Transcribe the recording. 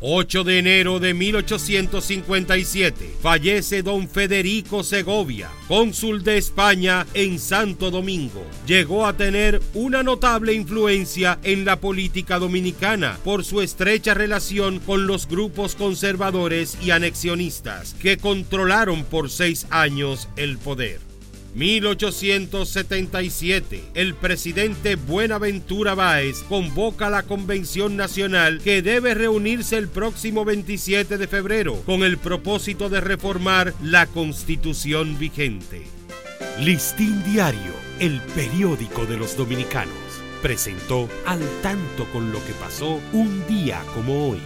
8 de enero de 1857 fallece don Federico Segovia, cónsul de España en Santo Domingo. Llegó a tener una notable influencia en la política dominicana por su estrecha relación con los grupos conservadores y anexionistas que controlaron por seis años el poder. 1877, el presidente Buenaventura Báez convoca la Convención Nacional que debe reunirse el próximo 27 de febrero con el propósito de reformar la constitución vigente. Listín Diario, el periódico de los dominicanos, presentó al tanto con lo que pasó un día como hoy.